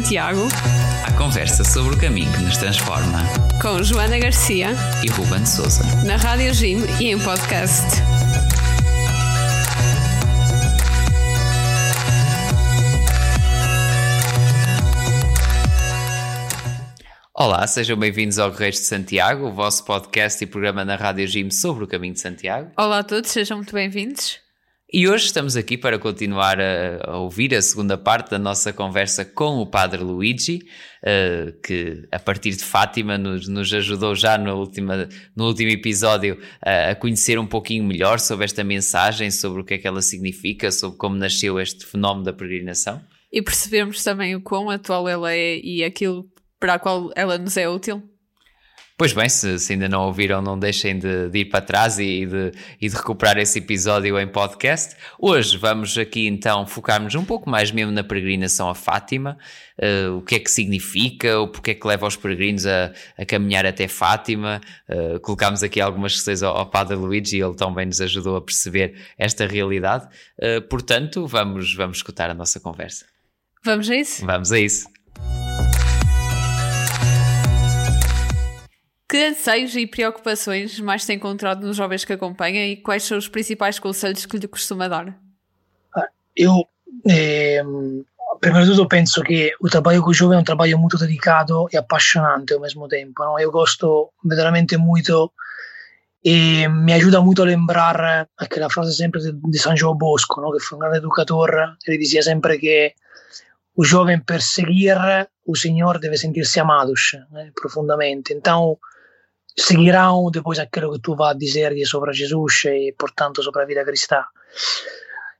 Santiago. A conversa sobre o caminho que nos transforma. Com Joana Garcia e Ruben Souza. Na Rádio Jim e em podcast. Olá, sejam bem-vindos ao Correios de Santiago, o vosso podcast e programa na Rádio Jim sobre o caminho de Santiago. Olá a todos, sejam muito bem-vindos. E hoje estamos aqui para continuar a, a, ouvir a segunda parte da nossa conversa com o Padre Luigi, uh, que a partir de Fátima nos, nos ajudou já no, última, no último episódio uh, a conhecer um pouquinho melhor sobre esta mensagem, sobre o que é que ela significa, sobre como nasceu este fenómeno da peregrinação. E percebemos também o quão atual ela é e aquilo para a qual ela nos é útil. Pois bem, se, se, ainda não ouviram, não deixem de, de ir para trás e de, e de, recuperar esse episódio em podcast. Hoje vamos aqui então focar-nos um pouco mais mesmo na peregrinação a Fátima, uh, o que é que significa, o porquê é que leva os peregrinos a, a caminhar até Fátima. Uh, colocámos aqui algumas questões ao, ao Padre Luigi e ele também nos ajudou a perceber esta realidade. Uh, portanto, vamos, vamos escutar a nossa conversa. Vamos a isso? Vamos a isso. Que anseios e preocupações mais tem encontrado nos jovens que acompanha e quais são os principais conselhos que lhe costuma dar? Eu, eh, prima di penso che il trabalho con i giovani è un trabalho molto dedicato e appassionante al mesmo tempo. No? Eu gosto veramente muito e mi aiuta molto a lembrar anche la frase sempre di San Gio Bosco, no? che fu un grande educatore, e diceva sempre che o jovem per seguir o Senhor deve sentir-se amados né, profundamente. Então, seguirão depois aquilo que tu vai dizer sobre Jesus e, portanto, sobre a vida cristã.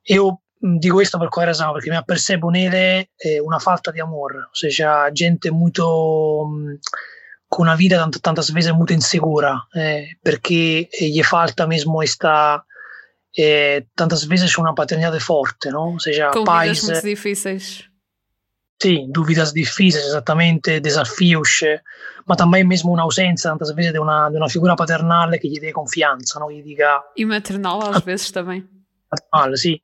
Eu digo questo per quale ragione? Perché mi appercebo nele una falta di amore, ou seja, gente molto con una vita tant tantas vezes molto insegura, eh, perché gli falta mesmo esta eh, tantas vezes una paternidade forte, no? Ou seja, Com pais muito difíceis. Sim, dúvidas difíceis, exatamente, desafios, ma também mesmo un'ausenza, tantas vezes, de uma, de uma figura paternale che gli dê confianza, no? gli dica... E maternal às vezes também. Paternale, sì.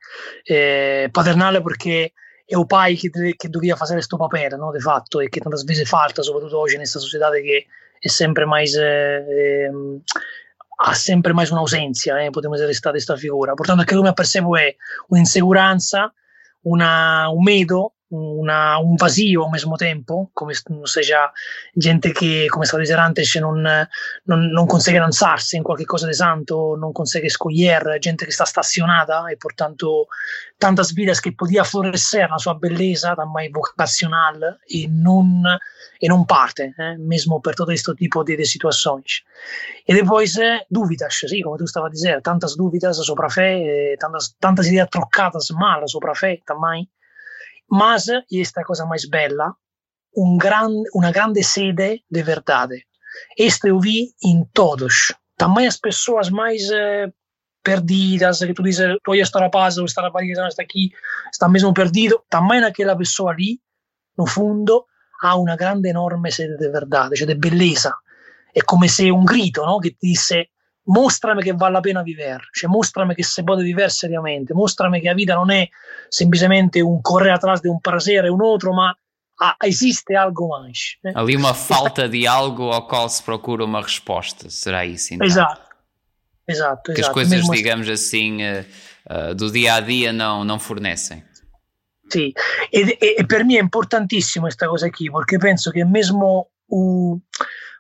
Eh, paternale perché è o pai che, che doveva fare questo papere, no? De fatto, e che tantas vezes falta, soprattutto oggi in questa società che è sempre mais... Eh, ha sempre mais un'ausenza, eh, potremmo dire, questa, questa figura. Portanto, quello che mi percebo è un'inseguranza, una, un medo una, un vazio ao mesmo tempo, come seja gente che, come stava dicendo antes, non, non, non consegue lanzarsi in qualche cosa di santo, non consegue escolher, gente che sta stazionata e portanto tantas vidas que podia florescer na sua beleza também vocacional e non, e non parte, eh, mesmo per todo questo tipo di, di situações. E depois eh, dúvidas, sì, come tu stava dicendo, tantas dúvidas sobre a fé, eh, tantas, tantas ideias trocadas mal sobre a fé também. Mas, e esta é a coisa mais bela, um gran, uma grande sede de verdade. Isto eu vi em todos. Também as pessoas mais eh, perdidas, que tu dizes, tu estar a paz, ou estar a Paris, está aqui, está mesmo perdido. Também naquela pessoa ali, no fundo, há uma grande, enorme sede de verdade, cioè de bellezza. È come se un grito no? che ti disse mostrami che vale la pena vivere, cioè mostrami che si può vivere seriamente, mostrami che la vita non è semplicemente un correre atrás de un prazer e un altro, ma ah, existe algo mais. Né? Ali uma falta de algo ao qual se procura uma resposta, será isso então? Exato, exato. Que exato. as coisas, Mesmo digamos assim, uh, uh, do dia a dia não, não fornecem. Sì, e, e, e per me è importantissimo questa cosa qui, perché penso che mesmo o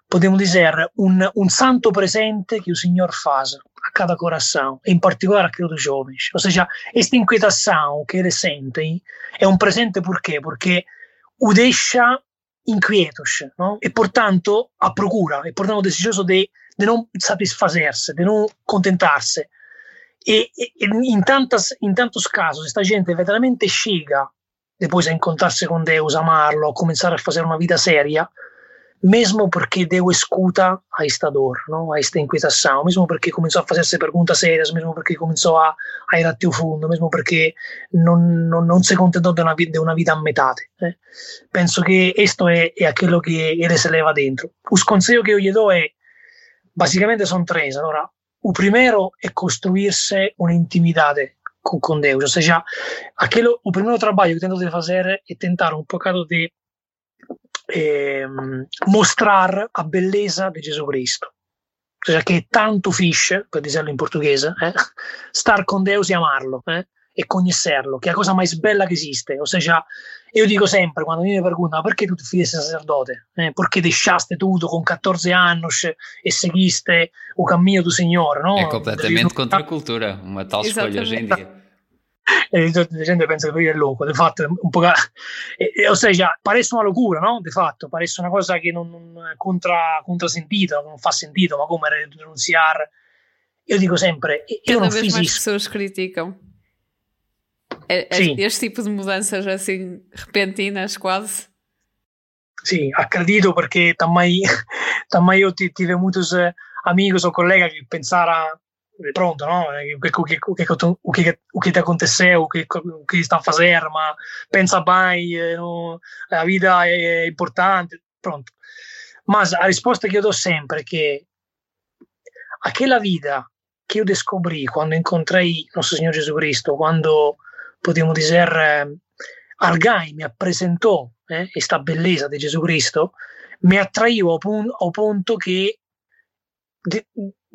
podemos dizer, um, um santo presente que o Senhor faz a cada coração, em particular aquele dos jovens. Ou seja, esta inquietação que eles sentem é um presente por quê? O deixa inquietos, não? e portanto a procura, e portanto desejoso de, de não satisfazer-se, de não contentar-se. E, e, em, tantas, em tantos casos, esta gente veramente chega depois a encontrarse com Deus, amarlo, a começar a fazer uma vida séria, mesmo porque deu escuta a esta dor, não? a esta inquietação, mesmo porque começou a fazer-se perguntas sérias, mesmo porque começou a, a ir até o fundo, mesmo porque não, não, não se contentou de uma vida, de uma vida a metade. Eh? Penso que isto é, é aquilo que ele se leva dentro. Os conselhos que eu lhe dou é, basicamente são três. Allora, o primeiro é construir-se uma intimidade com, com Deus, ou seja, aquilo, o primeiro trabalho tento de fazer é tentar um bocado de eh, mostrar a bellezza di Gesù Cristo. Cioè che è tanto fish, per dirlo in portoghese, eh? star con Deus e amarlo. Eh? e conoscerlo, che è la cosa più bella che esiste. O sea, io dico sempre, quando mi perguntano perché tu ti fidi sacerdote, eh, perché lasciaste tutto con 14 anni e seguiste il cammino del Signore, no? È completamente contro cultura, una tal scolha hoje em dia. Gente pensa che è loco, di fatto un po', o sea, paresse una locura, no? Di fatto, paresse una cosa che non, non contra, contrasentita, non fa sentito, ma come rinunziare. Io dico sempre, io Cada non vez mais pessoas criticam. É- é- Sim. Este tipo de mudanças assim repentinas, quase. Accredito perché tammai, tammai io ti, tive muitos eh, amigos o collega che pensara eh, pronto, no? O que, o que, o que, o que, aconteceu, o que, o a fazer, ma pensa bem, a vida è importante, pronto. Ma la risposta che io do sempre è che aquella vita che io descobrì quando incontrai nostro Signore Gesù Cristo, quando potremmo dire Argai mi presentò eh, questa bellezza di Gesù Cristo, mi attraiva a, a punto che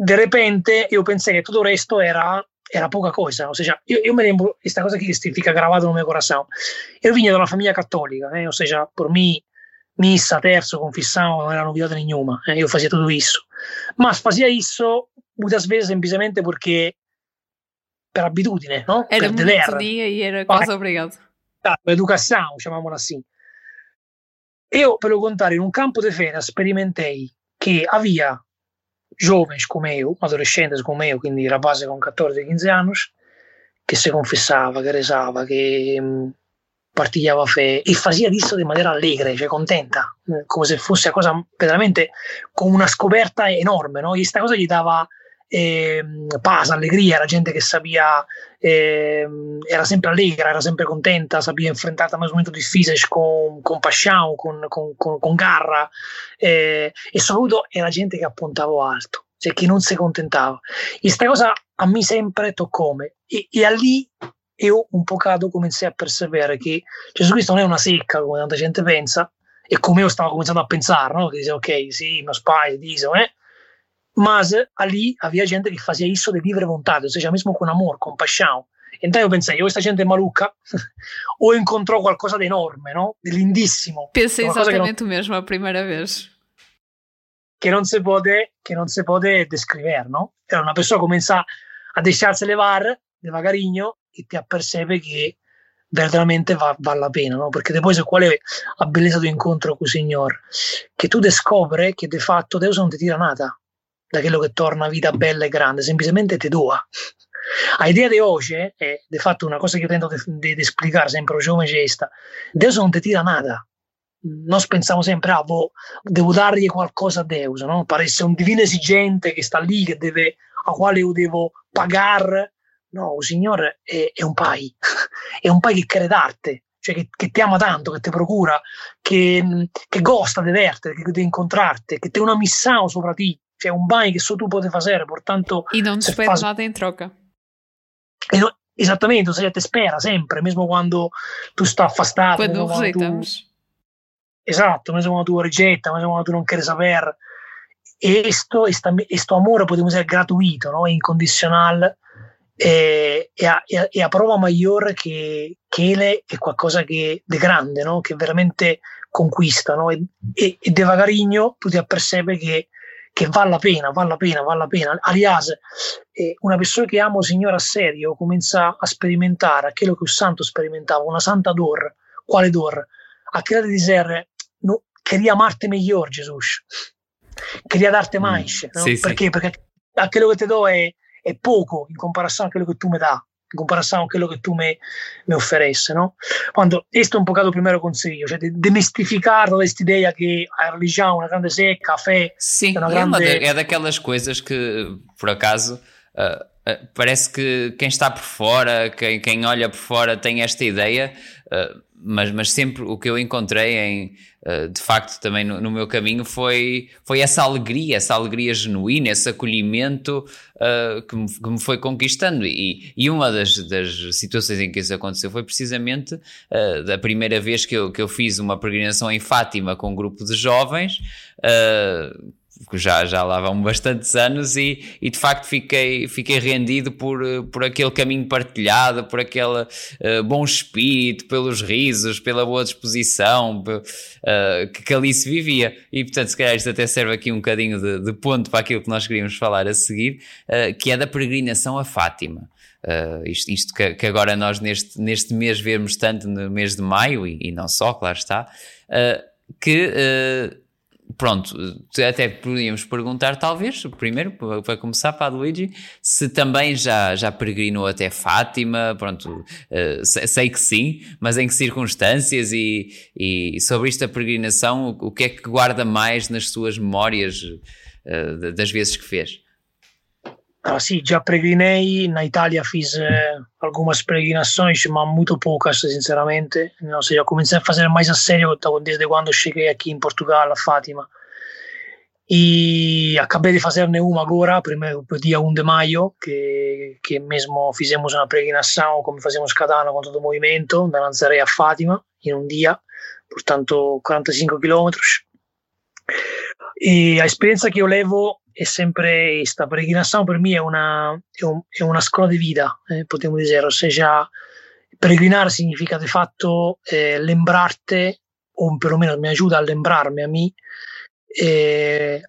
de repente eu pensei que todo resto era, era poca cosa. ou seja eu yo me lembro, esta cosa que significa gravado no meu coração. Eu Yo de una família católica, ¿eh? o sea, por mim missa terzo, confissão, no era novidad ninguna. ¿eh? Yo hacía todo eso. Mas hacía isso muitas vezes semplicemente porque per abitudine, no? Era per dever. era quase obrigado. Ah, educação, chiamiamola assim. Io, per lo contrario, in un campo di fera sperimentei che aveva jovens come eu, adolescentes come eu, quindi rapazzi con 14-15 anni, che si confessava, che rezava, che mh, partilhava fé e fazia disso di maniera allegre, cioè contenta, come se fosse una cosa veramente con una scoperta enorme, no? E questa cosa gli dava eh, paz, allegria, era gente che sapia, eh, era sempre allegra, era sempre contenta, sapia enfrentar também os momentos difíceis com, com paixão, com, com, com, com garra, eh, e soprattutto era gente che appuntava alto, cioè che non si contentava. E questa cosa a me sempre toccò me. E, e a lì io un pocado cominciai a perseverare che Gesù Cristo non è una secca come tanta gente pensa, e come io stavo cominciando a pensare, no? che dice ok, sì, mi spai, dice, eh? Mas ali havia gente che fazia isso de livre vontade, ou seja, mesmo com amor, com paixão. Então eu pensei, ou esta gente é maluca, ou encontrou qualcosa de enorme, no? de lindíssimo, Pensei que exatamente o mesmo a primeira vez. che non si può, che non si può descrivere. No? Era una persona che comincia a deixarsi levare devagarinho e ti appercebe che veramente va, vale la pena, no? perché poi se qual è la bellezza di incontro con il Signore? Che tu descopri che di fatto Deus non ti tira nada da quello che torna vita bella e grande, semplicemente ti dà. A idea di oggi è di fatto una cosa che io tento di, spiegare sempre ai giovani gesta, Deus non ti tira nada. Noi pensiamo sempre, ah, boh, devo dargli qualcosa a Deus, no? Pare essere un divino esigente che sta lì, che deve, a quale io devo pagare. No, il Signore è, è un pai, è un pai che crede d'arte, cioè che, che, ti ama tanto, che ti procura, che, che gosta di verte, che di incontrarti, che ti ha una missione sopra ti, cioè un pai che solo tu puoi fare, portanto... E non ti pede nada in troca. E no, esattamente, o sea, te spera sempre, mesmo quando tu stai affastato. Quando. Tu... Esatto, mesmo quando tu rigetta, mesmo quando tu non quieres saber. E questo, questo amore, possiamo dire, gratuito, no? incondizionale, è, è, a, è a prova maggiore che, che ele è qualcosa che di grande, no? che veramente conquista. No? E, e, e devagarinho tu ti appercebi che che vale la pena, vale la pena, vale la pena. Alias, eh, una persona che ama il Signore a serio comincia a sperimentare quello che il santo sperimentava, una santa dor. Quale dor? A quella di dire, no, queria amarti miglior, Gesù. Queria darti mais. Mm, no? sì, perché? Sì. Perché a quello che ti do è, è, poco in comparazione a quello che tu mi dà. em comparação a aquello que tu me, me oferece, ¿no? Quando esto es un poco el primer consejo, cioè demistificarlo esta idea que a religião é una grande seca, café, Sim, una é grande... é, daquelas coisas que, por acaso... Uh, parece que quem está por fora, quem, quem olha por fora tem esta ideia, uh, mas, mas sempre o que eu encontrei em uh, de facto também no, no, meu caminho foi, foi essa alegria, essa alegria genuína, esse acolhimento uh, que, me, que, me, foi conquistando. E, e uma das, das, situações em que isso aconteceu foi precisamente uh, da primeira vez que eu, que eu fiz uma peregrinação em Fátima com um grupo de jovens já, já lá vão bastantes anos e, e de facto fiquei, fiquei rendido por, por aquele caminho partilhado, por aquele uh, bom espírito, pelos risos, pela boa disposição uh, que, que ali se vivia. E portanto, se calhar isto até serve aqui um bocadinho de, de ponto para aquilo que nós queríamos falar a seguir, uh, que é da peregrinação a Fátima. Uh, isto, isto que, que, agora nós neste, neste mês vemos tanto no mês de maio e, e não só, claro está, uh, que uh, pronto, até podíamos perguntar, talvez, primeiro, para começar, para a Luigi, se também já, já peregrinou até Fátima, pronto, uh, sei que sim, mas em que circunstâncias e, e sobre esta peregrinação, o, que é que guarda mais nas suas memórias uh, das vezes que fez? Ah, sì, già peregrinei, in Italia fiz eh, algumas peregrinações, ma muito poucas, sinceramente. Ou seja, comecei a fazer mais a sério quando cheguei aqui em Portugal, a Fátima. E acabei de fazerne uma agora, primeiro, dia 1 de maio, que, que mesmo fizemos uma peregrinação, como fazemos cada ano com todo movimento, da Nazaré a Fátima, em um dia, portanto 45 quilômetros. E a esperienza che io levo è sempre questa, peregrinação per me è una, è, un, è una scuola di vita, eh, potremmo dire, ossia peregrinar significa di fatto eh, lembrarte, o perlomeno mi aiuta a lembrarmi a me, eh,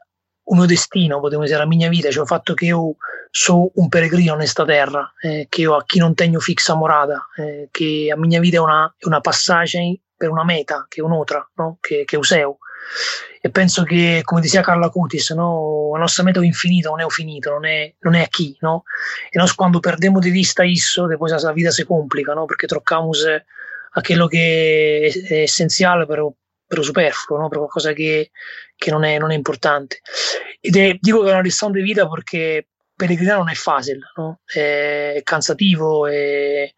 un mio destino, potremmo dire, la mia vita, cioè il fatto che io sono un peregrino in questa terra, eh, che io a chi non tengo fixa morata, eh, che la mia vita è una, è una passaggio per una meta, che è un'altra, no? che, che useo e penso che, come diceva Carla Cutis, no, la nostra meta è infinita, non è finito, non è, non è aqui, no? E noi quando perdiamo di vista isso, depois la vita si complica, no? Perché troccamos aquello che è, è essenziale per, per superfluo, no? per qualcosa che, che non, è, non, è, importante. Ed è, dico che è una lezione di vita perché peregrinare non è facile, no? è cansativo, è,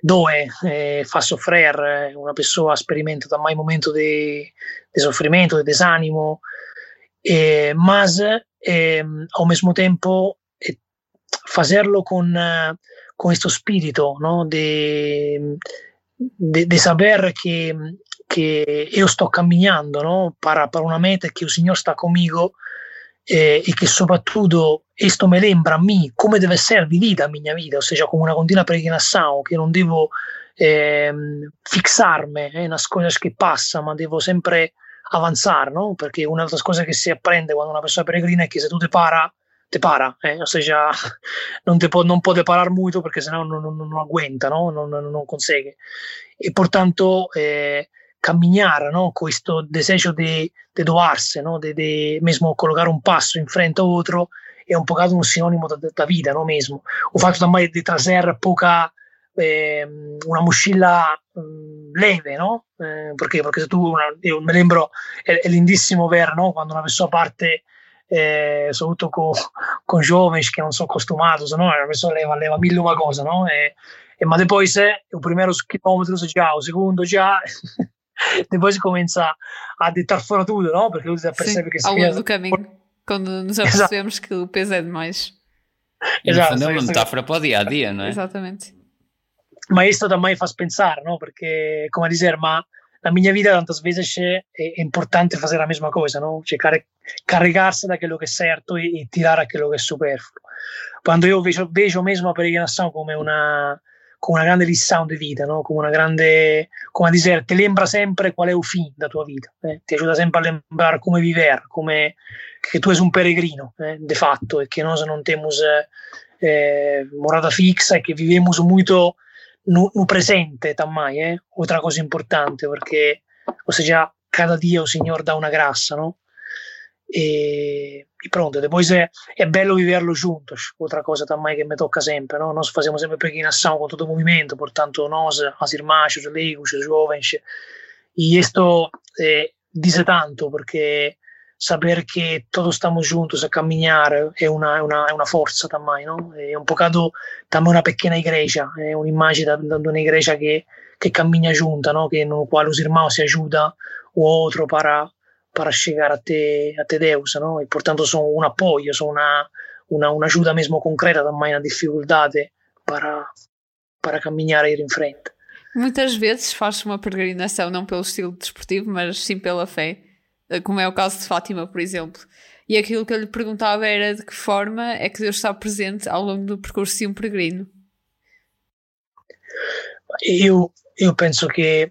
dove eh, fa soffrire una persona sperimenta mai momento di, di soffrimento, di desanimo, eh, ma eh, al mesmo tempo eh, farlo con, con questo spirito no? di, sapere che, che io sto camminando no? per, per una meta che il Signore sta conmigo eh, e che soprattutto questo mi lembra a me come deve essere vivita la mia vita, ossia come una continua peregrinazione, che non devo eh, fissarmi eh, cose che passano, ma devo sempre avanzare, no? perché una delle cose che si apprende quando una persona peregrina è che se tu ti para, te para, eh? ossia non, te non può parar molto perché sennò non, non, non aguenta, no? non, non, non consegue. E portanto eh, camminare no? con questo desiderio di de de, de mesmo collocare un passo in frente a altro, è un po' un sinonimo da, vita, no? mesmo. O fatto também di trazer poca, eh, una mochila eh, leve, no? Eh, perché? Perché se tu, una, io mi lembro, è, è lindissimo ver, no? Quando una persona parte eh, soprattutto con, con giovani che non sono acostumati, se no una persona leva, leva mille una cosa, no? E, e ma poi se il primo chilometro già, il secondo già, depois começa a deitar fora tudo, não? Porque você percebe Sim, que ao longo do caminho, quando nos apercebemos que o peso é demais. Exato, é uma metáfora para o dia a dia, não é? Exatamente. Mas isto também faz pensar, não? Porque, como a dizer, ma na minha vida tantas vezes é, é importante fazer a mesma coisa, não? Cioè carregar-se daquilo que é certo e, e tirar aquilo que é superfluo. Quando eu vejo, vejo mesmo a peregrinação como uma con una grande lição di vita, no? con una grande, come a dire, ti lembra sempre qual è il fine della tua vita, eh? ti aiuta sempre a lembrare come vivere, come che tu sei un peregrino, eh? de fatto, e che noi non temos eh, morada fixa e che vivemos molto no, no presente tammai, eh? Altra cosa importante, perché, o sea, cada dia il Signore dà una grazia, no? E, e pronto, depois é, é bello viverlo juntos, outra coisa também que me toca sempre, não? nós fazemos sempre peregrinação com todo o movimento, portanto nós, as irmãs, os leigos, os jovens, e isto eh, diz tanto, porque saber que todos estamos juntos a uma força também, não? É um bocado também uma pequena igreja, é uma imagem de, de uma igreja que, que caminha junta, não? Que, no qual os irmãos se ajudam o outro para, para chegar até, até Deus, não? E, portanto, são um apoio, são uma, uma, uma ajuda mesmo concreta também na dificuldade para, para caminhar e ir em frente. Muitas vezes faz-se uma peregrinação não pelo estilo desportivo, mas sim pela fé como é o caso de Fátima, por exemplo. E aquilo que eu lhe perguntava era de que forma é que Deus está presente ao longo do percurso de um peregrino. Eu, eu penso que,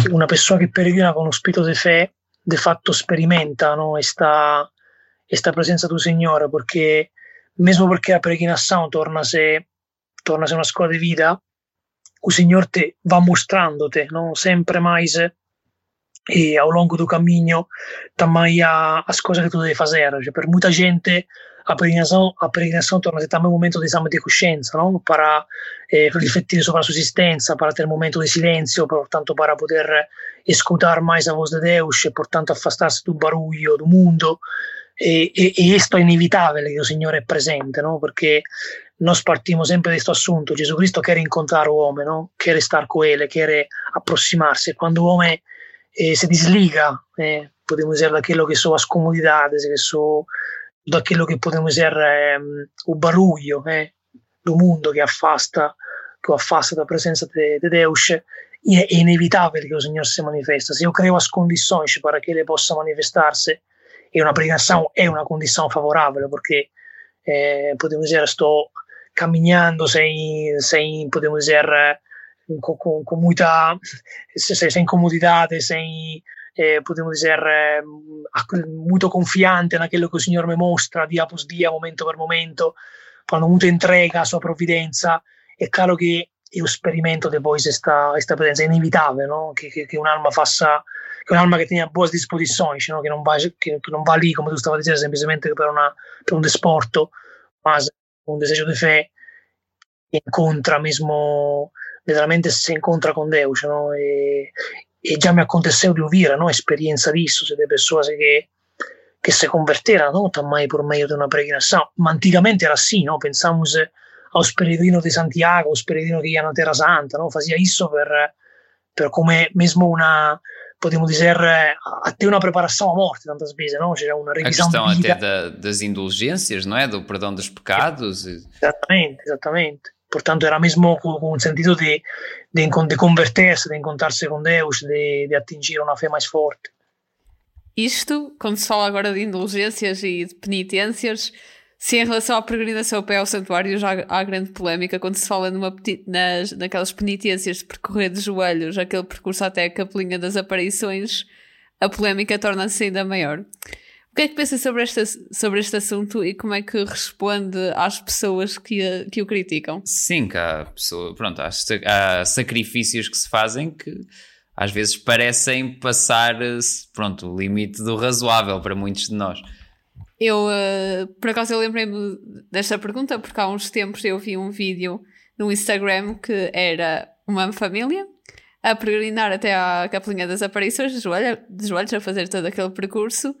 que uma pessoa que peregrina com o espírito de fé, de fato experimenta não, esta, esta presença do Senhor, porque mesmo porque a peregrinação torna-se torna-se uma escola de vida, o Senhor te va mostrando-te não, sempre mais e ao longo do caminho também as coisas que tu deves fazer. Para muita gente, a peregrinação, a peregrinação torna-se também um momento de exame de consciência, não? para eh, refletir sobre a sua existência, para ter um momento de silêncio, portanto, para poder escutar mais a voz de Deus e, portanto, afastar-se do barulho do mundo. E, e, e isto é inevitável que o Senhor é presente, não? porque nós partimos sempre deste assunto. Jesus Cristo quer encontrar o homem, não? quer estar com ele, quer aproximar-se. Quando o homem eh, se desliga, eh, podemos dizer, daquilo que são as comodidades, que são daquilo que podemos dizer eh, o barulho eh, do mundo que afasta, que o afasta da presença de, de Deus, e é inevitável que o Senhor se manifesta. Se eu creo as condições para que ele possa manifestar-se, e uma pregação é uma condição favorável, porque eh, podemos dizer, estou caminhando sem, sem podemos dizer, com, com, com muita sem comodidade, sem eh, podemos dizer eh, muito confiante naquilo que o Senhor me mostra dia após dia, momento per momento, quando muito entrega a sua providenza, è chiaro che io sperimento depois esta, esta presença, é inevitável, no? que, que, que un'alma faça che un'alma che tenha boas disposições, no? que, não vai, que, que não vai ali, como tu estava dizendo, semplicemente per, una, per un desporto, mas un desejo de fé que encontra mesmo veramente se incontra con Deus, no? E, e già mi aconteceu de ouvir no? esperienza disso, de pessoas que, que se converteram no? também por meio de uma peregrinação. Mas antigamente era assim, no? pensamos aos peregrinos de Santiago, aos peregrinos que iam na Terra Santa, no? fazia isso per, per come mesmo una, podemos dizer, até uma preparação à morte, tantas vezes, não? Seja uma revisão A questão até da, das indulgências, não é? Do perdão dos pecados. Exatamente, exatamente. Portanto, era mesmo com, um sentido de, converter-se, de encontrar-se com Deus, de, atingir uma fé mais forte. Isto, quando se fala agora de indulgências e de penitências, se em relação à peregrinação pé ao santuário já há grande polémica quando se fala numa, nas, naquelas penitências de percorrer de joelhos aquele percurso até a capelinha das aparições, a polémica torna-se ainda maior que é que pensa sobre este, sobre este assunto e como é que responde às pessoas que, que o criticam? Sim, que há, pessoa, pronto, há, há sacrifícios que se fazem que às vezes parecem passar pronto, o limite do razoável para muitos de nós. Eu, uh, por acaso, eu lembrei-me desta pergunta porque há uns tempos eu vi um vídeo no Instagram que era uma família a peregrinar até à Capelinha das Aparições de joelhos, de joelhos a fazer todo aquele percurso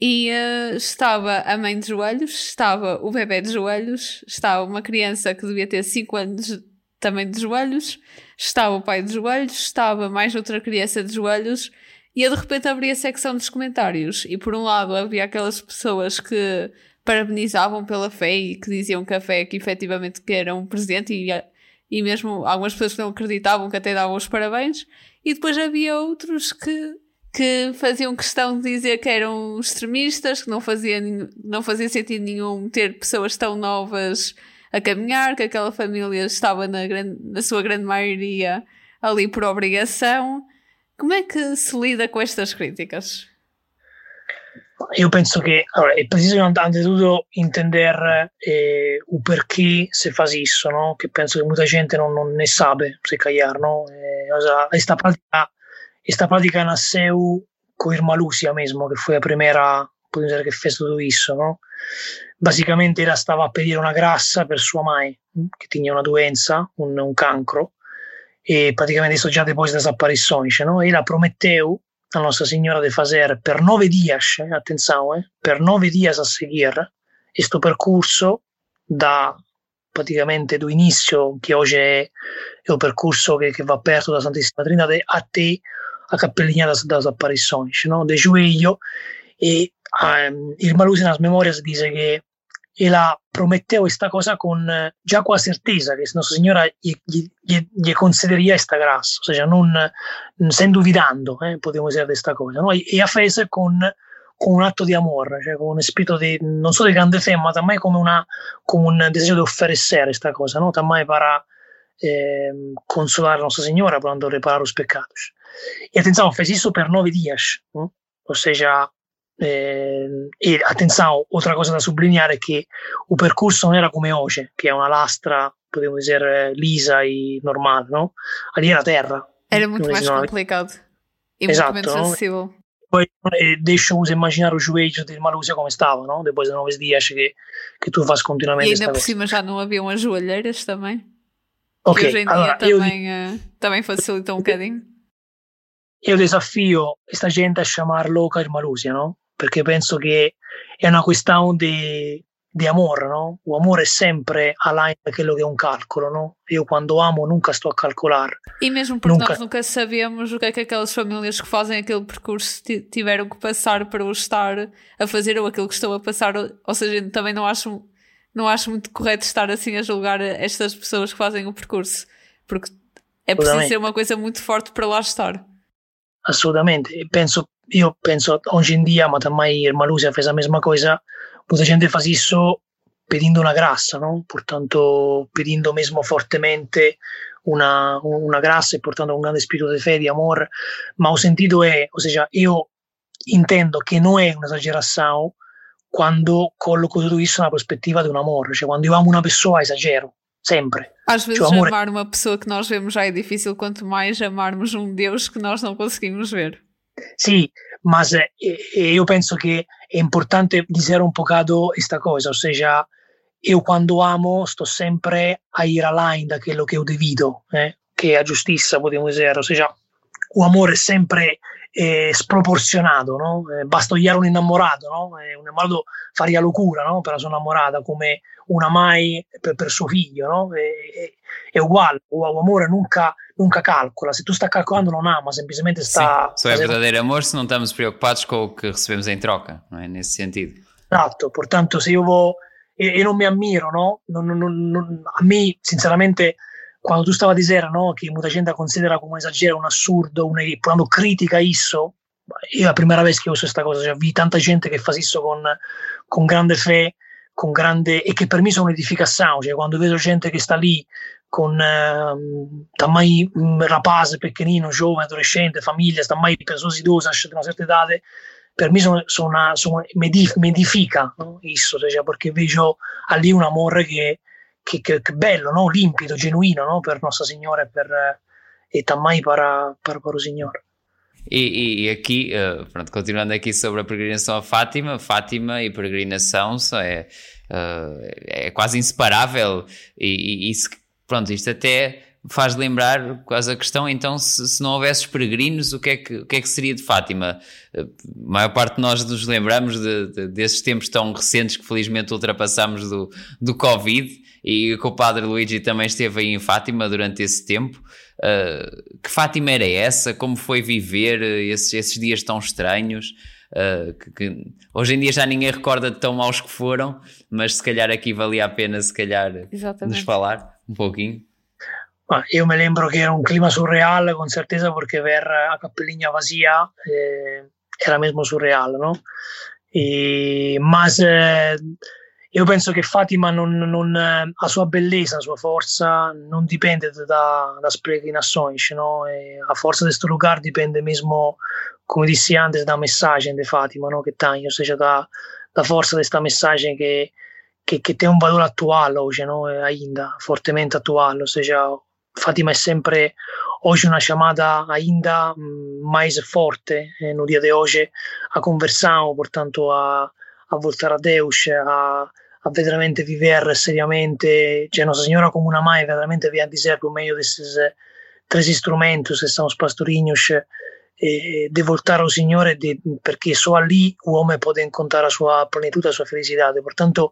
e uh, estava a mãe de joelhos, estava o bebê de joelhos, estava uma criança que devia ter 5 anos também de joelhos, estava o pai de joelhos, estava mais outra criança de joelhos, e de repente abria a secção dos comentários. E por um lado havia aquelas pessoas que parabenizavam pela fé e que diziam que a fé que efetivamente que era um presente e, e mesmo algumas pessoas que não acreditavam que até davam os parabéns. E depois havia outros que que faziam questão de dizer que eram extremistas, que não fazia, não fazia sentido nenhum ter pessoas tão novas a caminhar, que aquela família estava na, grande, na sua grande maioria ali por obrigação. Como é que se lida com estas críticas? Eu penso que allora, é preciso anzitutto entender eh, o perché se faz isso, no? che penso che molta gente non, non ne sabe se calhar. No? Eh, esta prática nasceu com a irmã Lúcia mesmo, que foi a primeira, podemos dizer, que fez tudo isso, não? Basicamente ela estava a pedir uma graça per sua mãe, que tinha uma doença, um, um cancro, e praticamente isso já depois das aparições, não? Ela prometeu a Nossa Senhora de fazer per nove dias, eh, atenção, eh, per nove dias a seguir, questo percorso da praticamente do início, che oggi è, è o percorso che, che va aperto da Santissima Trindade, até a Capellinha das, das Aparições, no? de joelho, e um, Irmã Luz nas memórias diz que ela prometeu esta cosa con già con la certeza che Nostra Signora gli, gli, gli concederia questa grazia, ossia non, non sen duvidando, eh, possiamo dire questa cosa, no? e a fece con, con, un atto di amore, cioè con un spirito di, non solo di grande fede, ma también come, una, come un desiderio di offeressere questa cosa, no? también para eh, consolare Nostra Signora quando reparar os pecados. E attenzione, fez isso per nove dias, no? ou seja, eh, e attenzione, altra cosa da sottolineare è che il percorso non era come oggi, che è una lastra, potremmo dire, lisa e normale, no? Lì era terra. Era muito mais complicado e esatto, muito menos acessível. Poi eh, deixa-vos imaginar os joelhos de Marúcia como estava, não? Depois de nove dias que, que tu fazes continuamente. E ainda por cima já não haviam as joelheiras também. Ok, que hoje em dia allora, também, io, uh, também facilita um bocadinho. io desafio questa gente a chiamarlo Carmalusia, no? Perché penso che è una questione di, di amore, no? O amore è sempre além daquilo che è un calcolo, no? Io quando amo nunca sto a calcolare. E mesmo porque Nunca. nós nunca sabemos o que é que aquelas famílias que fazem aquele percurso ti- tiveram que passar para o estar a fazer ou aquilo que estão a passar. Ou seja, também não acho, não acho muito correto estar assim a julgar estas pessoas que fazem o percurso. Porque é preciso ser uma coisa muito forte para lá estar. Assolutamente. Penso, io penso oggi in dia, ma também Irmã Lúcia fez a mesma coisa, muita gente faz isso pedindo una graça, no? Portanto, pedindo mesmo fortemente una, una graça e portando un grande spirito di fede, di amore, ma o sentito è, o sea, io intendo che non è un'esagerazione quando colloco tutto isso na prospettiva di un amore, cioè quando io amo una persona esagero, sempre. Às vezes, Tipo, amor- amar uma pessoa que nós vemos já é difícil, quanto mais amarmos um Deus que nós não conseguimos ver. Sì, ma se- e- e io penso che è importante dire un pocado questa cosa, ossia io quando amo sto sempre a ir align da quello che io devido, eh? che è giustizia, possiamo dire, ossia un amore è sempre eh, sproporzionato, no? Eh, basta odiare un innamorato, no? Eh, un innamorato faria locura no? per la sua innamorata, come una mai per, per suo figlio, no? è, è, uguale, o, amore nunca, nunca calcola, se tu stai calcolando non ama, semplicemente sta... Sim, só é verdadeiro amor se não estamos preocupados com o que recebemos em troca, não é? Nesse sentido. Esatto, portanto se io vo, e, e non mi ammiro, no? Non, non, non, non- a me, sinceramente, quando tu stava a dire no? che molta gente considera come un esagero, un assurdo, un, quando critica isso, io la prima volta che uso questa cosa, cioè, vi tanta gente che fa isso con, con grande fe, con grande, e che per me sono un'edificazione, cioè quando vedo gente che sta lì con ehm, tammai mm, rapaz, pequenino, giovane, adolescente, famiglia, sta mai persone idose, di una certa età, per me sono, sono, una, sono mi edifica no? isso, cioè, perché vedo lì un amore che, che, che, che bello, no? limpido, genuino no? per Nostra Signora e per e tammai para, para, para o Signore. E, e- aqui, eh, pronto, continuando aqui sobre a peregrinação a Fátima, Fátima e peregrinação só é, eh, é quase inseparável e, e pronto, isto até faz lembrar quase a questão, então se, se não houvesse peregrinos, o que, é que, o que é que seria de Fátima? Eh, A maior parte de nós nos lembramos de- de- desses tempos tão recentes que felizmente ultrapassamos do, do Covid e que o Padre Luigi também esteve aí em Fátima durante esse tempo. Uh, que Fátima era essa? Como foi viver uh, esses, esses dias tão estranhos? Uh, que, que hoje em dia já ninguém recorda de tão maus que foram, mas se calhar aqui valia a pena se calhar nos Exatamente. falar um pouquinho. Io me lembro che era un clima surreale con certeza perché ver a Cappelligna vazia eh, era mesmo surreale, no? E, ma se- io penso che Fatima non, non, eh, la sua bellezza, la sua forza non dipende da, da peregrinações, no? E la forza di questo lugar dipende mesmo, come dissi antes, da messaggio di Fatima, no? Che tem, ossia da, da forza di questa messaggio che, che, che tem un valore attuale oggi, no? E ainda, fortemente attuale, ossia Fatima è sempre oggi una chiamata ainda mh, mais forte eh, no dia de hoje a conversare, portanto a, a voltare a Deus, a, a veramente vivere seriamente, cioè Nostra Signora come una mãe veramente a dizer por meio desses eh, três instrumentos que são os pastorinhos eh, di voltare al Signore di, perché solo lì l'uomo può incontrare la sua plenitudine, la sua felicità. Pertanto,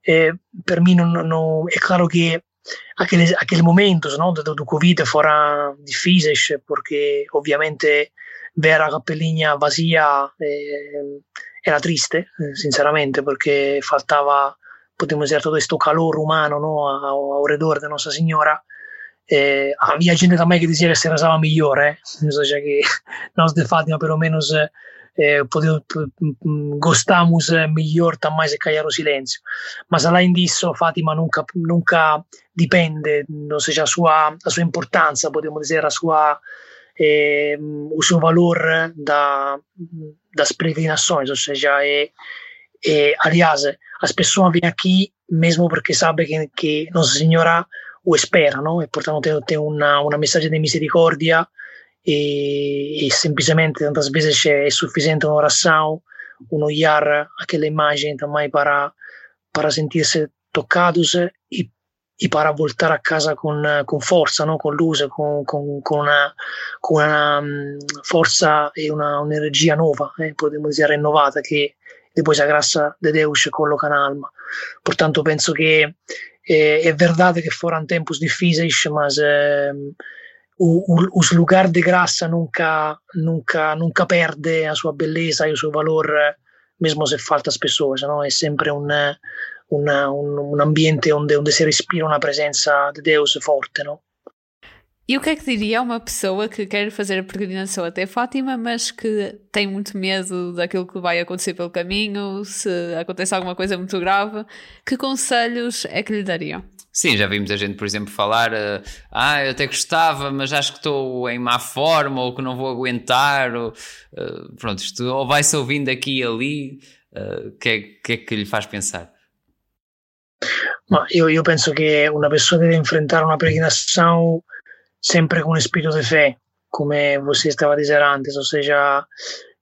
eh, per me non, non, è chiaro che aquel, aquel momento no, do, do Covid fora difíceis porque ovviamente ver a capellinha vazia eh, era triste, eh, sinceramente, perché faltava, potremmo dire, tutto questo calore umano no, ao redor de Nossa Signora. Eh, havia gente também que dizia que se rezava melhor, eh? ou seja, que nós de Fátima, pelo menos, eh, podemos, gostamos melhor de calhar o silêncio. Mas além disso, Fátima nunca, dipende, ou seja, a sua, a sua importância, podemos dizer, a sua, eh, o seu valor da, das peregrinações, ou seja, é, é, aliás, as pessoas vêm aqui mesmo porque sabem que, que Nossa Senhora o espera, no? e portanto tem, tem uma, uma mensagem de misericórdia e, e simplesmente tantas vezes é, é suficiente uma oração, um olhar aquela imagem também para, para sentir-se tocados e y para voltar a casa con, con forza, no? con luce, con, con, con, una, con una um, forza e una, un'energia nuova, eh? potremmo dire rinnovata, che poi la grazia di Dio colloca in alma. Portanto penso che eh, è vero che foram tempos difíceis, mas eh, os lugar de graça nunca, nunca, nunca perde a sua bellezza e il suo valore, mesmo se falta as pessoas, no? è sempre un, una, un, un, ambiente onde, onde se respira uma presença de Deus forte, não? E o que é que diria uma pessoa que quer fazer a peregrinação até Fátima, mas que tem muito medo daquilo que vai acontecer pelo caminho, se acontece alguma coisa muito grave? Que conselhos é que lhe dariam? Sim, já vimos a gente, por exemplo, falar: uh, ah, eu até gostava, mas acho que estou em má forma, ou que não vou aguentar, ou, uh, pronto, isto ou vai-se ouvindo aqui e ali. O uh, que, é, que é que lhe faz pensar? Ma io, io, penso che una persona deve enfrentare una peregrinação sempre con spirito di fé, come você stava dicendo antes, ou seja,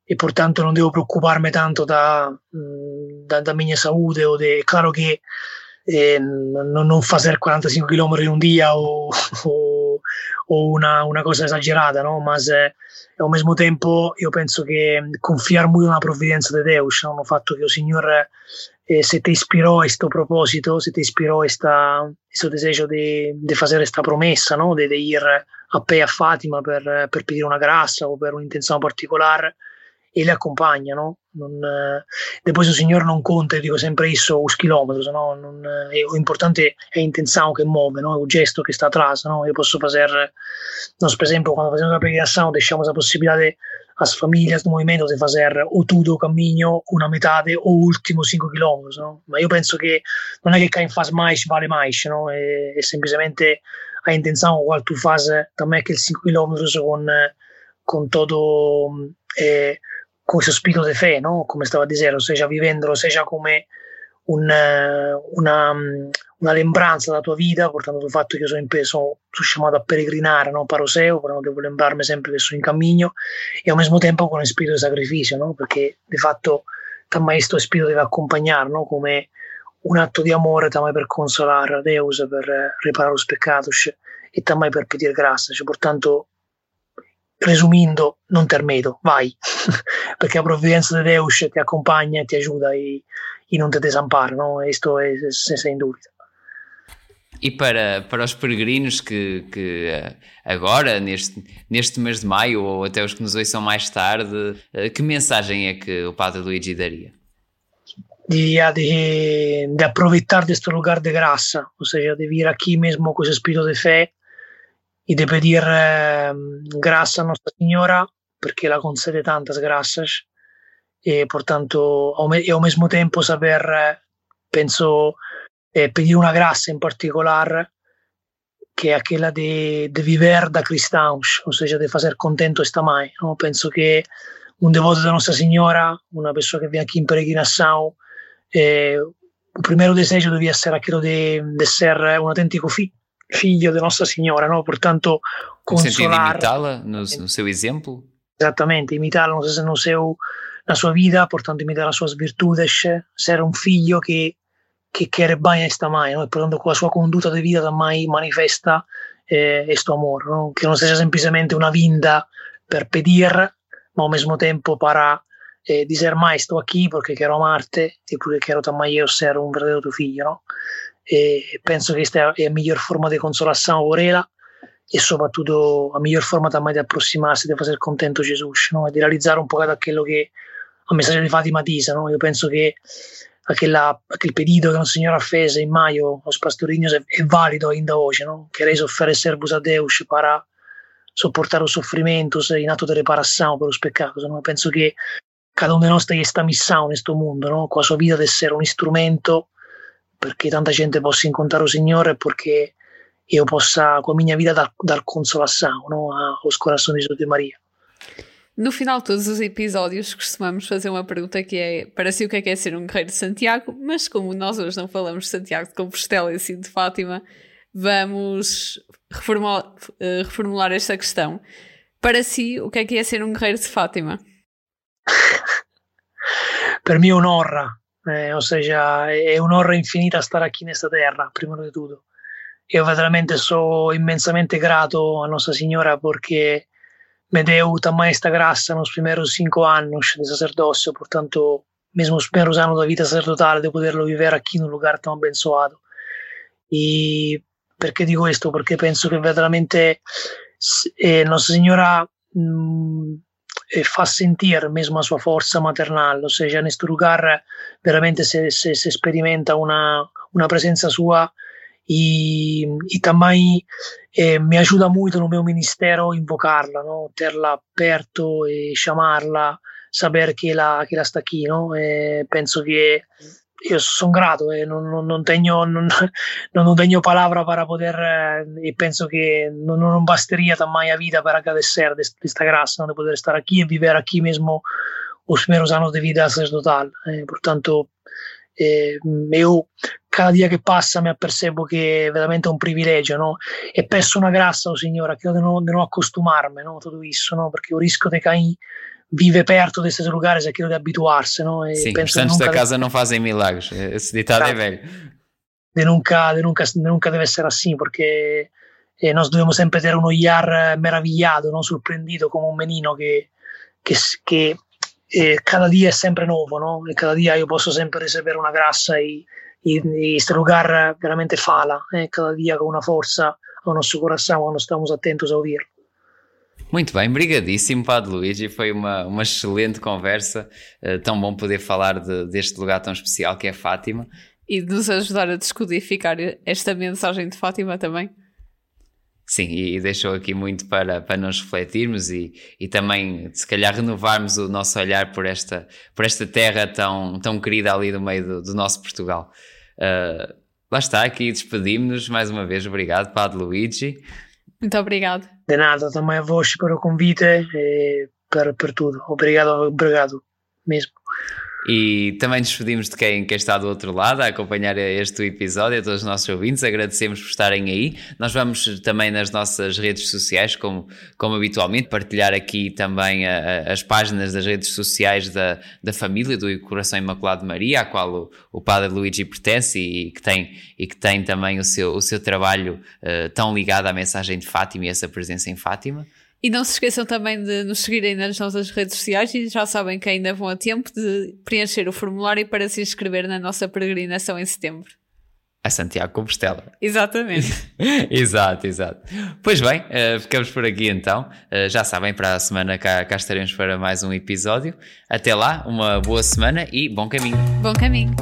e portanto non devo preoccuparmi tanto da, da, da mia salute o de, claro che eh, non, non fare 45 km in un dia o, o, una, una, cosa esagerata, no? ma se, ao mesmo tempo io penso che confiare molto nella provvidenza di Deus, no? fatto che il Signore eh, se te inspiró este propósito, se te inspiró esta, este deseo de, de hacer esta promesa, ¿no? de, de ir a pé a Fátima per, per pedir una grazia o per un'intenzione particolare e le accompagna. No? Non, eh, depois o Signore non conta, io dico sempre isso, os chilometri, no? non, eh, o è l'intenzione che muove, no? il gesto che sta atrás. No? Io posso fare, no, per esempio, quando facciamo la peregrinazione, lasciamo la possibilità di as famílias do movimento de fazer ou tudo o caminho, uma metade ou último 5 km. No? Ma io penso che non è che quem faz mais vale mais, no? è, è semplicemente a intenção qual tu faz também aqueles 5 km con, con todo eh, questo spirito di fé, no? come stavo a dire, o seja vivendolo, seja come un, una, una lembranza della tua vita, portando il fatto che io sono, in, sono, sono chiamato a peregrinare, no? Paroseo, però devo lembrarmi sempre che sono in cammino e al mesmo tempo con il spirito di sacrificio, no? perché di fatto tamai questo spirito deve accompagnare no? come un atto di amore tamai per consolare Deus, per riparare i peccati e tamai per pedir grazia. Cioè, portanto, resumindo, non termedo, vai, perché la provvidenza di Deus ti accompagna e ti aiuta e non ti desampara, no? Isto é sem dúvida. E para, para os peregrinos que, que eh, agora, neste, neste mês de maio, ou até os que nos ouçam mais tarde, eh, que mensagem é que o Padre Luigi daria? Diria de, de aproveitar deste lugar de graça, ou seja, de vir aqui mesmo com esse espírito de fé e de pedir eh, graça a Nossa Senhora, porque ela concede tantas graças, e portanto e ao mesmo tempo saper, penso, eh, uma una em in particolare que é aquela de, de viver da cristãos, ou seja, de fazer contento esta mãe. Penso que um devoto da Nossa Senhora, uma pessoa que vem aqui em peregrinação, eh, o primeiro desejo devia ser aquele de, ser um autêntico fi, filho da Nossa Senhora, portanto, consolar... No sentido imitá-la no, no, seu exemplo? Exatamente, imitá-la no, no seu na sua vita, portanto imitare le sue virtù, essere un figlio che che, Rebbaia sta mai, no? e portanto con la sua condotta di vita mai manifesta eh, questo amore, no? che non sia semplicemente una vinda per pedir, mas ao mesmo tempo para eh, dizer mais estou aqui porque quero amar-te e porque quero também eu ser um verdadeiro teu filho, não? E penso che questa è la miglior forma di consolazione por ela e soprattutto la miglior forma também di approssimarsi, di fare contento Gesù, no? e di realizzare un po' da quello che a messaggio di Fatima dice. No? Io penso che aquella, aquel pedido che il Signore ha fatto in maio aos pastorinhos è, è válido ainda oggi. No? Queréis oferecer-vos a Deus para sopportare os sofrimentos in atto di reparazione per os pecados. No? Penso che cada uno di noi sta in questa missione in questo mondo, no? con la sua vita di essere un strumento perché tanta gente possa incontrare il Signore e perché io possa, com a minha vida, dar, dar consolação não, aos corações de Maria. No final de todos os episódios, costumamos fazer uma pergunta que é para si o que é que é ser um guerreiro de Santiago, mas como nós hoje não falamos de Santiago de Compostela e sim de Fátima, vamos reformular, uh, reformular esta questão. Para si, o que é que é ser um guerreiro de Fátima? per me è un'onra, eh, ou seja, è un'onra infinita stare aqui nesta terra, prima di tutto. Io veramente sono immensamente grato a Nostra Signora perché me deu também esta graça nos primeiros cinco anos de sacerdócio, portanto, mesmo os primeiros anos da vida sacerdotal, de poderlo viver aqui num lugar tão abençoado. E perché dico questo? Perché penso che veramente eh, Nostra Signora mh, eh, fa sentire mesmo a sua forza maternale, o seja, in questo lugar veramente se, sperimenta una, una presenza sua e, e também eh, me ajuda muito no meu ministério invocarla, no? terla perto e chamarla, saber che la, che la sta aqui. No? Penso che io sono grato e non, non, non, tengo, non, non tengo palavra para poder eh, e penso che non, non basteria também a vida para agradecer desta graça no? de poder estar aqui e viver aqui mesmo os primeiros anos de vida sacerdotal. Eh, portanto, eh, io cada dia che passa mi apercebo che è veramente un privilegio no? e peço una grazia, oh Signore, che di non, non accostumarmi no? tutto questo, no? perché o risco di cair vive perto desses lugares é aquilo de habituar-se, não? E Sim, os santos da casa não fazem milagres, esse ditado é velho. De nunca, de nunca, de nunca deve ser assim, porque eh, nós devemos sempre ter um olhar meravigliato, non sorprendido come un menino che, che, che eh, cada dia é sempre novo, no? E cada dia eu posso sempre receber uma graça e, e, e este lugar veramente fala, eh? cada dia com uma força ao nosso coração quando estamos atentos a ouvir. Muito bem, brigadíssimo, Padre Luigi. Foi uma, uma excelente conversa. Uh, tão bom poder falar de, deste lugar tão especial que é Fátima. E de nos ajudar a descodificar esta mensagem de Fátima também. Sim, e deixou aqui muito para, para nós refletirmos e, e também, se calhar, renovarmos o nosso olhar por esta, por esta terra tão, tão querida ali no meio do, do nosso Portugal. Uh, lá está, aqui despedimos-nos mais uma vez. Obrigado, Padre Luigi. Muito obrigado. De nada, também a vós pelo convite e para, para tudo. Obrigado, obrigado mesmo. E também despedimos de quem, quem está do outro lado a acompanhar este episódio, a todos os nossos ouvintes. Agradecemos por estarem aí. Nós vamos também nas nossas redes sociais, como, como habitualmente, partilhar aqui também a, a, as páginas das redes sociais da, da família do Coração Imaculado Maria, à qual o, o Padre Luigi pertence e, que tem, e que tem também o seu, o seu trabalho uh, tão ligado à mensagem de Fátima e essa presença em Fátima. E não se esqueçam também de nos seguirem nas nossas redes sociais e já sabem que ainda vão a tempo de preencher o formulário para se inscrever na nossa peregrinação em setembro. A Santiago Compostela. Exatamente. exato, exato. Pois bem, uh, ficamos por aqui então. Uh, já sabem, para a semana cá, cá estaremos para mais um episódio. Até lá, uma boa semana e bom caminho. Bom caminho.